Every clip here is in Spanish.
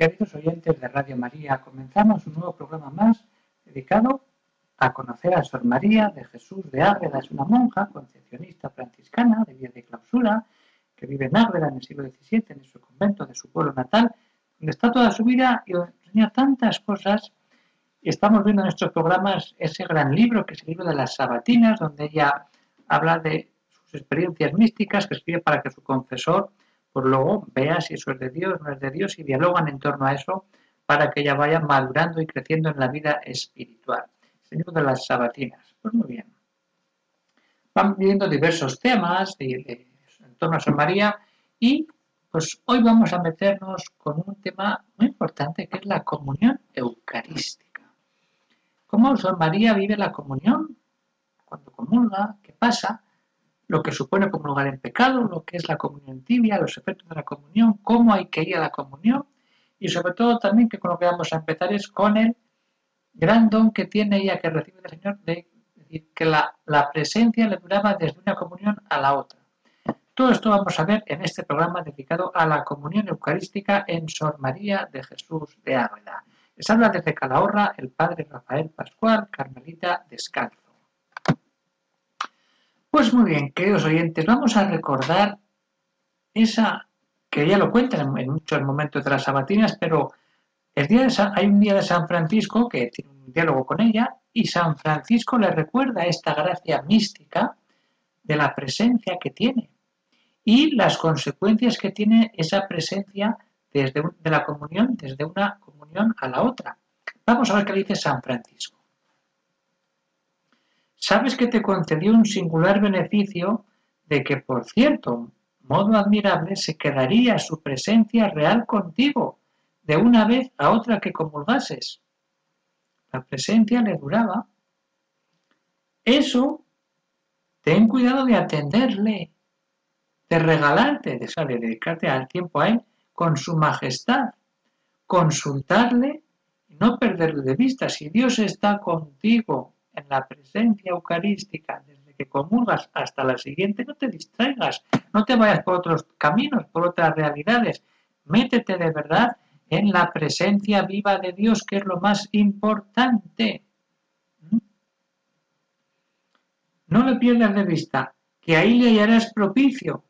Queridos oyentes de Radio María, comenzamos un nuevo programa más dedicado a conocer a Sor María de Jesús de Ágreda. Es una monja concepcionista franciscana de vida de clausura que vive en Ágreda en el siglo XVII, en su convento de su pueblo natal, donde está toda su vida y enseña tantas cosas. Estamos viendo en estos programas ese gran libro, que es el libro de las Sabatinas, donde ella habla de sus experiencias místicas que escribe para que su confesor pues luego vea si eso es de Dios, no es de Dios y dialogan en torno a eso para que ella vaya madurando y creciendo en la vida espiritual. Señor de las sabatinas. Pues muy bien. Van viendo diversos temas en torno a San María y pues hoy vamos a meternos con un tema muy importante que es la comunión eucarística. ¿Cómo San María vive la comunión? Cuando comulga, ¿qué pasa? Lo que supone comulgar en pecado, lo que es la comunión tibia, los efectos de la comunión, cómo hay que ir a la comunión y sobre todo también que con lo que vamos a empezar es con el gran don que tiene ella que recibe del Señor de que la, la presencia le duraba desde una comunión a la otra. Todo esto vamos a ver en este programa dedicado a la comunión eucarística en Sor María de Jesús de Ávila. Les habla desde Calahorra el padre Rafael Pascual, Carmelita Descalzo. Pues muy bien, queridos oyentes, vamos a recordar esa, que ya lo cuentan en muchos momentos de las sabatinas, pero el día hay un día de San Francisco que tiene un diálogo con ella y San Francisco le recuerda esta gracia mística de la presencia que tiene y las consecuencias que tiene esa presencia desde de la comunión, desde una comunión a la otra. Vamos a ver qué dice San Francisco. Sabes que te concedió un singular beneficio de que, por cierto, modo admirable, se quedaría su presencia real contigo, de una vez a otra que comulgases. La presencia le duraba. Eso, ten cuidado de atenderle, de regalarte, de, de dedicarte al tiempo a él con su majestad, consultarle no perderlo de vista. Si Dios está contigo, en la presencia eucarística, desde que comulgas hasta la siguiente, no te distraigas, no te vayas por otros caminos, por otras realidades. Métete de verdad en la presencia viva de Dios, que es lo más importante. ¿Mm? No le pierdas de vista que ahí le hallarás propicio.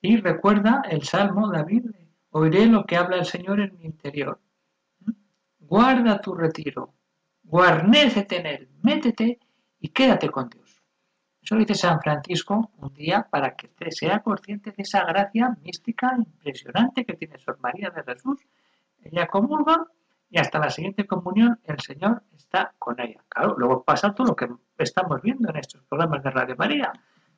Y recuerda el Salmo David, oiré lo que habla el Señor en mi interior. ¿Mm? Guarda tu retiro, guarnécete en él, métete y quédate con Dios. Eso lo dice San Francisco un día para que usted sea consciente de esa gracia mística impresionante que tiene Sor María de Jesús. Ella comulga y hasta la siguiente comunión el Señor está con ella. Claro, luego pasa todo lo que estamos viendo en estos programas de Radio María.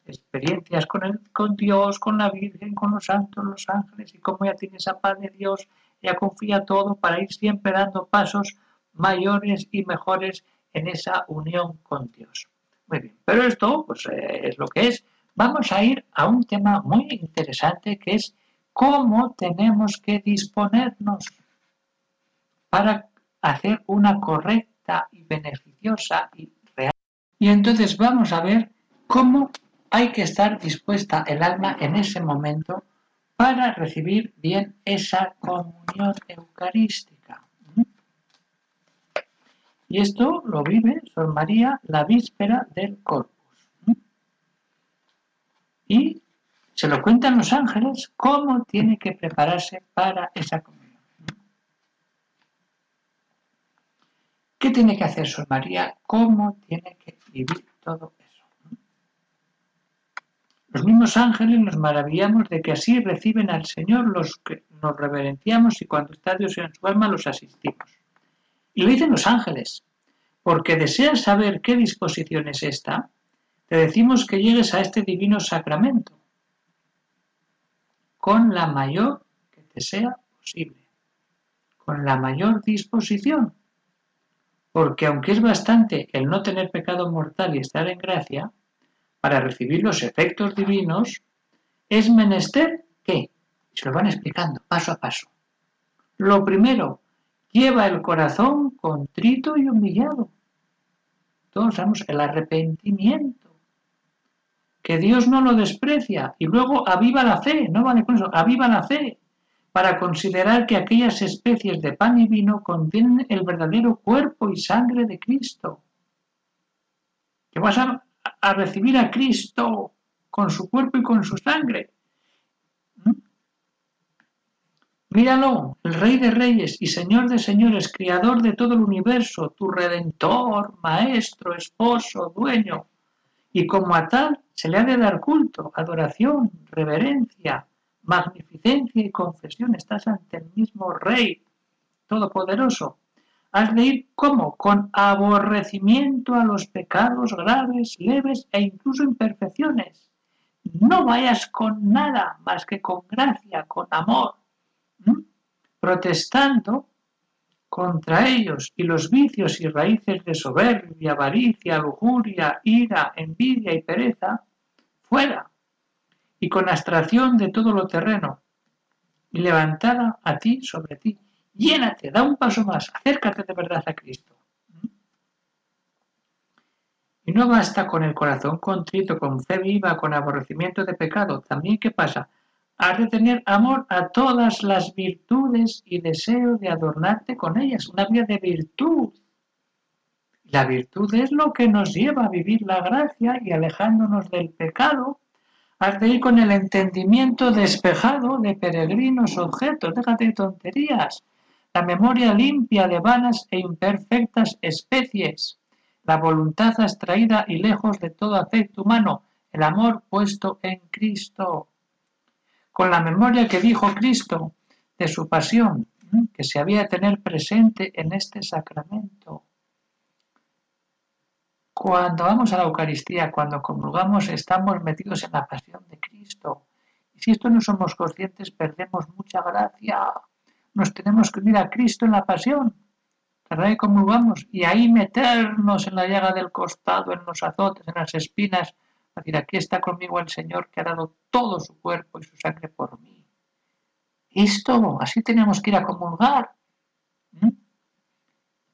Experiencias con, el, con Dios, con la Virgen, con los santos, los ángeles y cómo ella tiene esa paz de Dios. Ella confía todo para ir siempre dando pasos mayores y mejores en esa unión con Dios. Muy bien, pero esto pues, eh, es lo que es. Vamos a ir a un tema muy interesante que es cómo tenemos que disponernos para hacer una correcta y beneficiosa y real. Y entonces vamos a ver cómo hay que estar dispuesta el alma en ese momento para recibir bien esa comunión eucarística. Y esto lo vive Sor María la víspera del Corpus. Y se lo cuentan los ángeles cómo tiene que prepararse para esa comunión. ¿Qué tiene que hacer Sor María? ¿Cómo tiene que vivir todo eso? Los mismos ángeles nos maravillamos de que así reciben al Señor los que nos reverenciamos y cuando está Dios en su alma los asistimos. Y lo dicen los ángeles, porque deseas saber qué disposición es esta, te decimos que llegues a este divino sacramento con la mayor que te sea posible. con la mayor disposición. Porque aunque es bastante el no tener pecado mortal y estar en gracia, para recibir los efectos divinos, es menester que, se lo van explicando paso a paso. Lo primero, lleva el corazón contrito y humillado. Todos sabemos el arrepentimiento. Que Dios no lo desprecia y luego aviva la fe, no vale con eso, aviva la fe para considerar que aquellas especies de pan y vino contienen el verdadero cuerpo y sangre de Cristo. Que vas a, a recibir a Cristo con su cuerpo y con su sangre. Míralo, el Rey de Reyes y Señor de Señores, Criador de todo el universo, tu Redentor, Maestro, Esposo, Dueño. Y como a tal se le ha de dar culto, adoración, reverencia, magnificencia y confesión. Estás ante el mismo Rey Todopoderoso. Has de ir como con aborrecimiento a los pecados graves, leves e incluso imperfecciones. No vayas con nada más que con gracia, con amor, protestando contra ellos y los vicios y raíces de soberbia, avaricia, lujuria, ira, envidia y pereza, fuera, y con abstracción de todo lo terreno, y levantada a ti sobre ti. Llénate, da un paso más, acércate de verdad a Cristo. Y no basta con el corazón contrito, con fe viva, con aborrecimiento de pecado. También, ¿qué pasa? Has de tener amor a todas las virtudes y deseo de adornarte con ellas, una vida de virtud. La virtud es lo que nos lleva a vivir la gracia y alejándonos del pecado. Has de ir con el entendimiento despejado de peregrinos objetos, déjate de tonterías. La memoria limpia de vanas e imperfectas especies. La voluntad abstraída y lejos de todo afecto humano. El amor puesto en Cristo con la memoria que dijo Cristo de su pasión, que se había de tener presente en este sacramento. Cuando vamos a la Eucaristía, cuando comulgamos, estamos metidos en la pasión de Cristo. Y si esto no somos conscientes, perdemos mucha gracia. Nos tenemos que unir a Cristo en la pasión. ¿Verdad? Y comulgamos. Y ahí meternos en la llaga del costado, en los azotes, en las espinas, decir, aquí está conmigo el Señor que ha dado todo su cuerpo y su sangre por mí. Esto, así tenemos que ir a comulgar.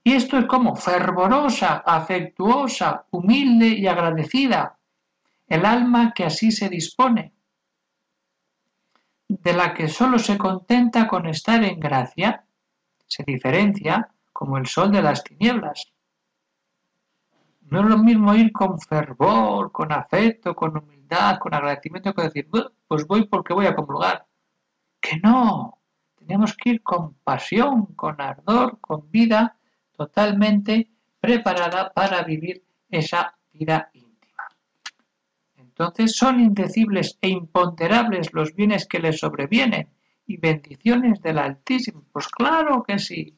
Y esto es como fervorosa, afectuosa, humilde y agradecida. El alma que así se dispone, de la que solo se contenta con estar en gracia, se diferencia como el sol de las tinieblas. No es lo mismo ir con fervor, con afecto, con humildad, con agradecimiento que decir, pues voy porque voy a comulgar. Que no, tenemos que ir con pasión, con ardor, con vida totalmente preparada para vivir esa vida íntima. Entonces son indecibles e imponderables los bienes que les sobrevienen y bendiciones del Altísimo. Pues claro que sí.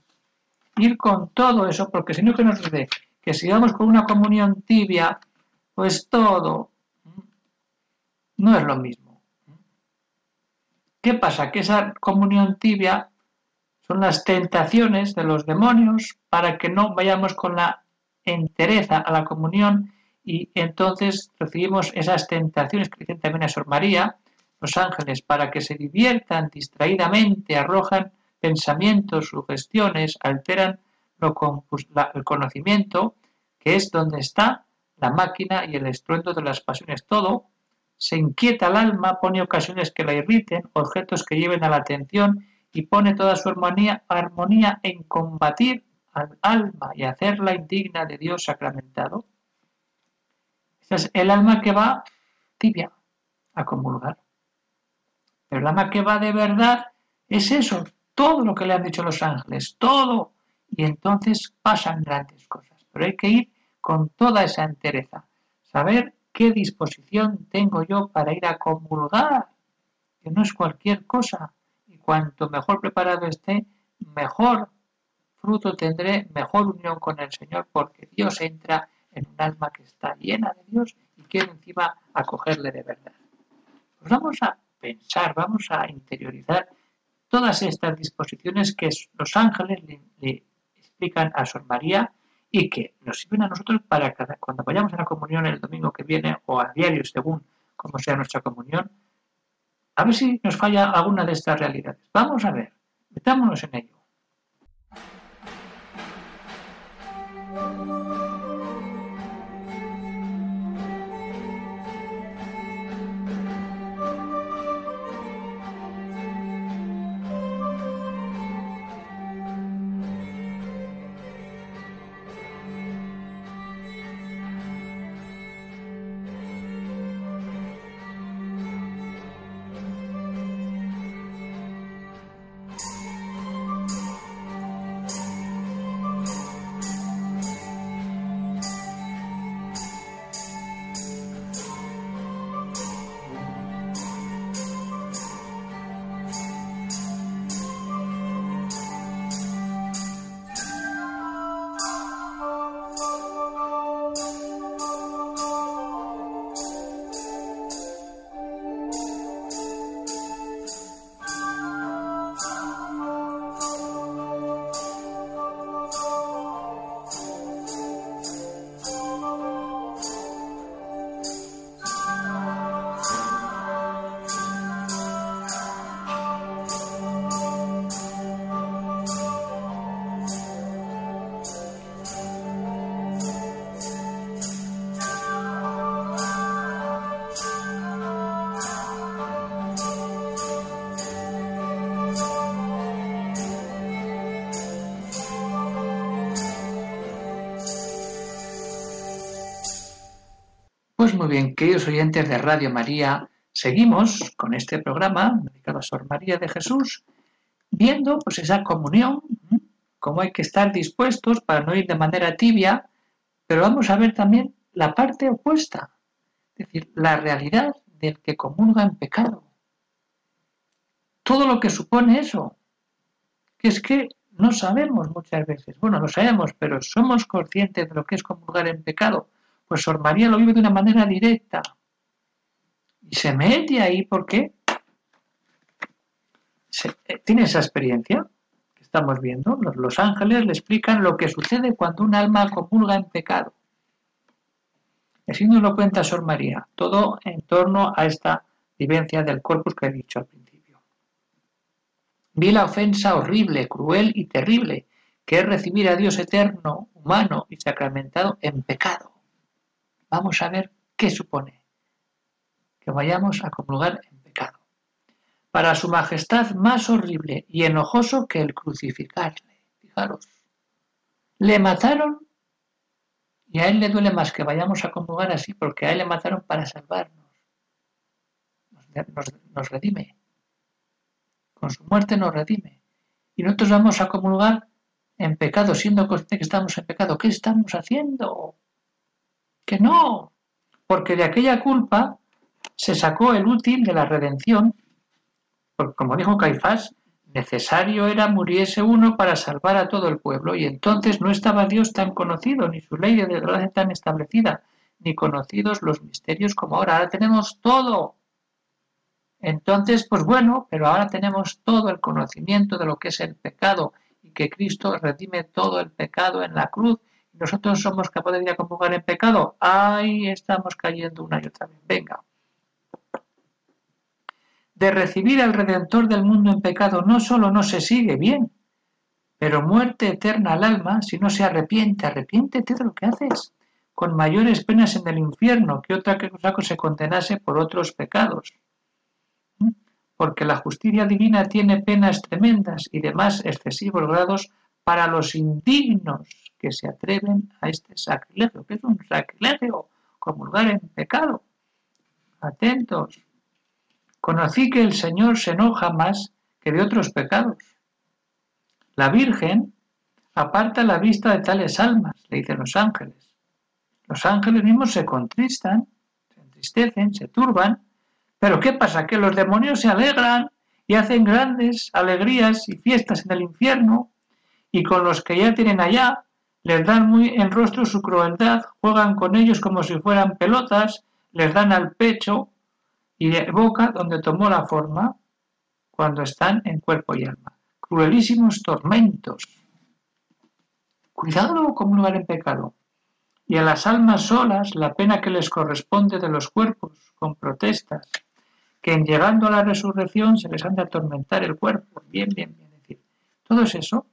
Ir con todo eso, porque si no que nos dice, que si vamos con una comunión tibia, pues todo no es lo mismo. ¿Qué pasa? Que esa comunión tibia son las tentaciones de los demonios para que no vayamos con la entereza a la comunión y entonces recibimos esas tentaciones que dicen también a Sor María, los ángeles, para que se diviertan distraídamente, arrojan pensamientos, sugestiones, alteran el conocimiento, que es donde está la máquina y el estruendo de las pasiones. Todo se inquieta el alma, pone ocasiones que la irriten, objetos que lleven a la atención y pone toda su armonía, armonía en combatir al alma y hacerla indigna de Dios sacramentado. es el alma que va tibia a comulgar. Pero el alma que va de verdad es eso, todo lo que le han dicho los ángeles, todo y entonces pasan grandes cosas. Pero hay que ir con toda esa entereza, saber qué disposición tengo yo para ir a comulgar, que no es cualquier cosa, y cuanto mejor preparado esté, mejor fruto tendré, mejor unión con el Señor, porque Dios entra en un alma que está llena de Dios y quiere encima acogerle de verdad. Pues vamos a pensar, vamos a interiorizar todas estas disposiciones que los ángeles le, explican a Sor María y que nos sirven a nosotros para cada, cuando vayamos a la comunión el domingo que viene o a diario según como sea nuestra comunión, a ver si nos falla alguna de estas realidades. Vamos a ver, metámonos en ello. Pues muy bien, queridos oyentes de Radio María, seguimos con este programa dedicado a Sor María de Jesús, viendo pues esa comunión, cómo hay que estar dispuestos para no ir de manera tibia, pero vamos a ver también la parte opuesta, es decir, la realidad del que comulga en pecado. Todo lo que supone eso, que es que no sabemos muchas veces, bueno, lo sabemos, pero somos conscientes de lo que es comulgar en pecado pues Sor María lo vive de una manera directa. Y se mete ahí porque eh, tiene esa experiencia que estamos viendo. Los, ángeles le explican lo que sucede cuando un alma comulga en pecado. Así nos lo cuenta Sor María, todo en torno a esta vivencia del corpus que he dicho al principio. Vi la ofensa horrible, cruel y terrible, que es recibir a Dios eterno, humano y sacramentado en pecado vamos a ver qué supone que vayamos a comulgar en pecado. Para su majestad más horrible y enojoso que el crucificarle. Fijaros, le mataron y a él le duele más que vayamos a comulgar así porque a él le mataron para salvarnos. Nos, redime. Con su muerte nos redime. Y nosotros vamos a comulgar en pecado, siendo conscientes que estamos en pecado. ¿Qué estamos haciendo? Que no, porque de aquella culpa se sacó el útil de la redención, porque como dijo Caifás, necesario era muriese uno para salvar a todo el pueblo, y entonces no estaba Dios tan conocido, ni su ley de desgracia tan establecida, ni conocidos los misterios como ahora. Ahora tenemos todo. Entonces, pues bueno, pero ahora tenemos todo el conocimiento de lo que es el pecado y que Cristo redime todo el pecado en la cruz nosotros somos capaces de comulgar en pecado, ahí estamos cayendo una y otra vez. Venga. De recibir al Redentor del mundo en pecado no solo no se sigue bien, pero muerte eterna al alma si no se arrepiente. Arrepiéntete de lo que haces, con mayores penas en el infierno que otra cosa que se condenase por otros pecados. ¿Mm? Porque la justicia divina tiene penas tremendas y demás excesivos grados para los indignos que se atreven a este sacrilegio, que es un sacrilegio, comulgar en pecado. Atentos. Conocí que el Señor se enoja más que de otros pecados. La Virgen aparta la vista de tales almas, le dicen los ángeles. Los ángeles mismos se contristan, se entristecen, se turban. Pero ¿qué pasa? Que los demonios se alegran y hacen grandes alegrías y fiestas en el infierno y con los que ya tienen allá les dan muy en rostro su crueldad, juegan con ellos como si fueran pelotas, les dan al pecho y boca donde tomó la forma. cuando están en cuerpo y alma. Cruelísimos tormentos. Cuidado con lugar en pecado. Y a las almas solas la pena que les corresponde de los cuerpos, con protestas, que en llegando a la resurrección se les han de atormentar el cuerpo. Bien, bien, bien. decir, todo es eso.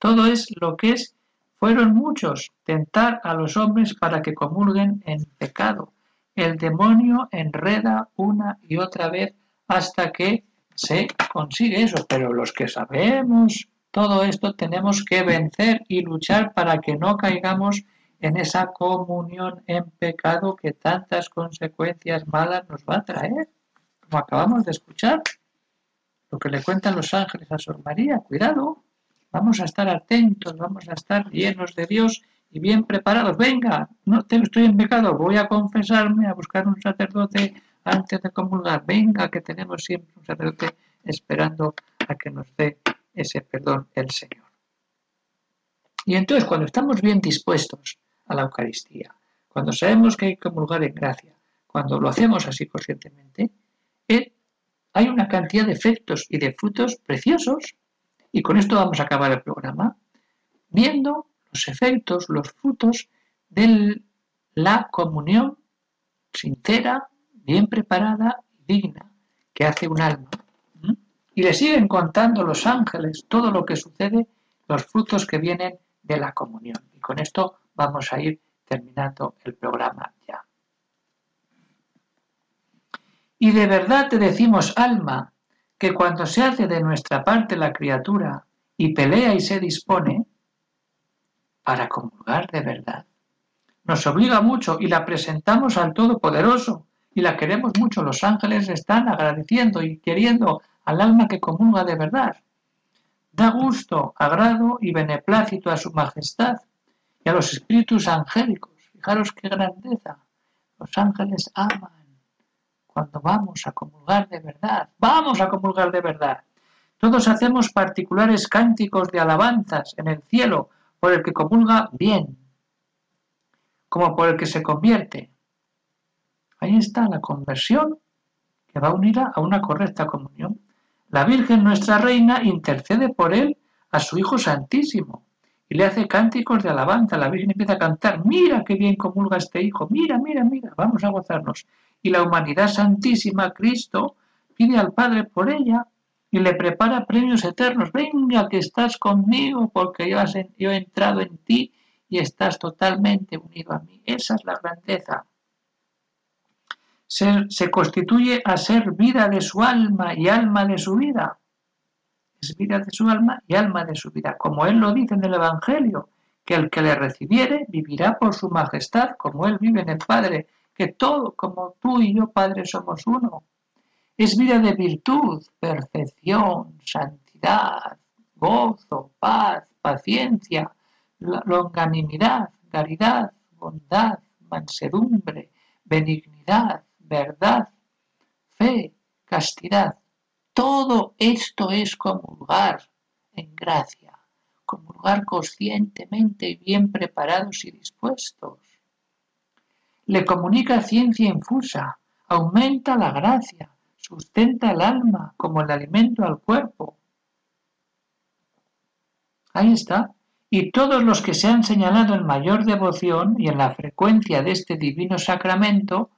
Todo es lo que es, fueron muchos, tentar a los hombres para que comulguen en pecado. El demonio enreda una y otra vez hasta que se consigue eso. Pero los que sabemos todo esto tenemos que vencer y luchar para que no caigamos en esa comunión en pecado que tantas consecuencias malas nos va a traer, como acabamos de escuchar. Lo que le cuentan los ángeles a Sor María, cuidado, vamos a estar atentos, vamos a estar llenos de Dios y bien preparados. Venga, no estoy en pecado, voy a confesarme, a buscar un sacerdote antes de comulgar. Venga, que tenemos siempre un sacerdote esperando a que nos dé ese perdón el Señor. Y entonces cuando estamos bien dispuestos a la Eucaristía, cuando sabemos que hay que comulgar en gracia, cuando lo hacemos así conscientemente, eh, hay una cantidad de efectos y de frutos preciosos. Y con esto vamos a acabar el programa, viendo los efectos, los frutos de la comunión sincera, bien preparada y digna que hace un alma y le siguen contando los ángeles todo lo que sucede, los frutos que vienen de la comunión. Y con esto vamos a ir terminando el programa ya. Y de verdad te decimos, alma, que cuando se hace de nuestra parte la criatura y pelea y se dispone para comulgar de verdad, nos obliga mucho y la presentamos al Todopoderoso y la queremos mucho. Los ángeles están agradeciendo y queriendo al alma que comulga de verdad. Da gusto, agrado y beneplácito a su majestad y a los espíritus angélicos. Fijaros qué grandeza. Los ángeles aman cuando vamos a comulgar de verdad. Vamos a comulgar de verdad. Todos hacemos particulares cánticos de alabanzas en el cielo por el que comulga bien, como por el que se convierte. Ahí está la conversión que va unida a una correcta comunión. La Virgen nuestra Reina intercede por él a su Hijo Santísimo y le hace cánticos de alabanza. La Virgen empieza a cantar, mira qué bien comulga este Hijo, mira, mira, mira, vamos a gozarnos. Y la humanidad santísima, Cristo, pide al Padre por ella y le prepara premios eternos. Venga, que estás conmigo porque yo, he entrado en ti y estás totalmente unido a mí. Esa es la grandeza se, constituye a ser vida de su alma y alma de su vida. Es vida de su alma y alma de su vida. Como él lo dice en el Evangelio, que el que le recibiere vivirá por su majestad, como él vive en el Padre, que todo, como tú y yo, Padre, somos uno. Es vida de virtud, perfección, santidad, gozo, paz, paciencia, longanimidad, caridad, bondad, mansedumbre, benignidad, verdad, fe, castidad. Todo esto es comulgar en gracia, comulgar conscientemente y bien preparados y dispuestos. Le comunica ciencia infusa, aumenta la gracia, sustenta el alma como el alimento al cuerpo. Ahí está. Y todos los que se han señalado en mayor devoción y en la frecuencia de este divino sacramento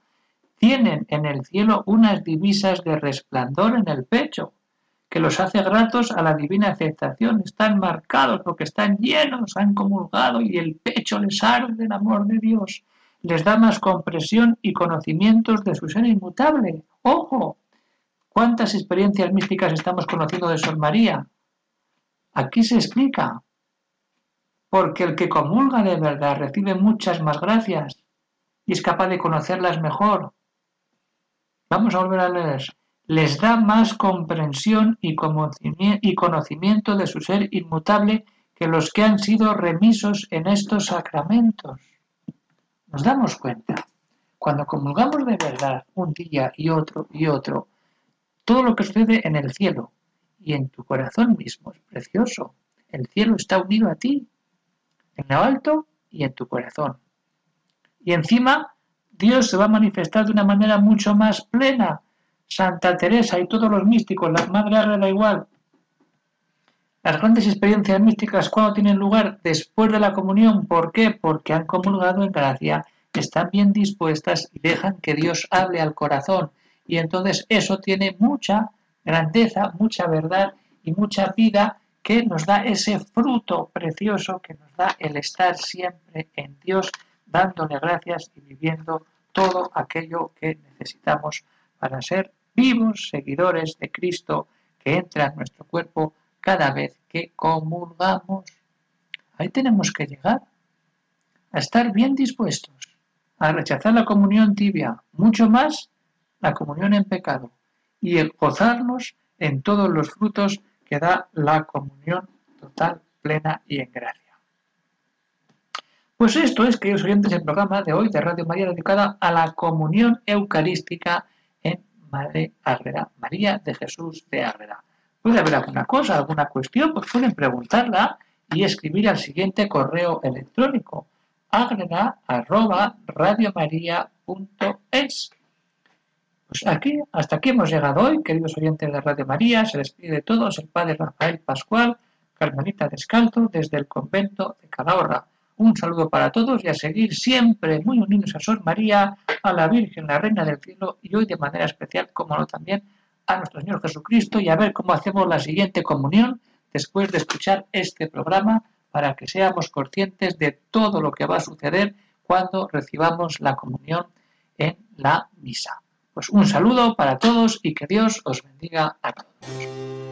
tienen en el cielo unas divisas de resplandor en el pecho, que los hace gratos a la divina aceptación. Están marcados porque están llenos, han comulgado y el pecho les arde el amor de Dios. Les da más compresión y conocimientos de su ser inmutable. ¡Ojo! ¿Cuántas experiencias místicas estamos conociendo de Sor María? Aquí se explica. Porque el que comulga de verdad recibe muchas más gracias y es capaz de conocerlas mejor Vamos a volver a leer. Les da más comprensión y conocimiento de su ser inmutable que los que han sido remisos en estos sacramentos. Nos damos cuenta, cuando comulgamos de verdad un día y otro y otro, todo lo que sucede en el cielo y en tu corazón mismo es precioso. El cielo está unido a ti, en lo alto y en tu corazón. Y encima Dios se va a manifestar de una manera mucho más plena, Santa Teresa y todos los místicos, la Madre Ágreda igual. Las grandes experiencias místicas, ¿cuándo tienen lugar? Después de la comunión. ¿Por qué? Porque han comulgado en gracia, están bien dispuestas y dejan que Dios hable al corazón. Y entonces eso tiene mucha grandeza, mucha verdad y mucha vida que nos da ese fruto precioso que nos da el estar siempre en Dios, dándole gracias y viviendo todo aquello que necesitamos para ser vivos seguidores de Cristo que entra en nuestro cuerpo cada vez que comulgamos. Ahí tenemos que llegar, a estar bien dispuestos, a rechazar la comunión tibia, mucho más la comunión en pecado, y el gozarnos en todos los frutos que da la comunión total, plena y en gracia. Pues esto es, queridos oyentes, el programa de hoy de Radio María dedicada a la comunión eucarística en Madre María de Jesús de Ágreda. Puede haber alguna cosa, alguna cuestión, pues pueden preguntarla y escribir al siguiente correo electrónico agreda@radiomaria.es. Pues aquí, hasta aquí hemos llegado hoy, queridos oyentes de Radio María. Se despide de todos el Padre Rafael Pascual, Carmelita Descalzo, desde el convento de Calahorra. Un saludo para todos y a seguir siempre muy unidos a Sor María, a la Virgen, la Reina del Cielo y hoy de manera especial, como no también, a nuestro Señor Jesucristo y a ver cómo hacemos la siguiente comunión después de escuchar este programa para que seamos conscientes de todo lo que va a suceder cuando recibamos la comunión en la misa. Pues un saludo para todos y que Dios os bendiga a todos.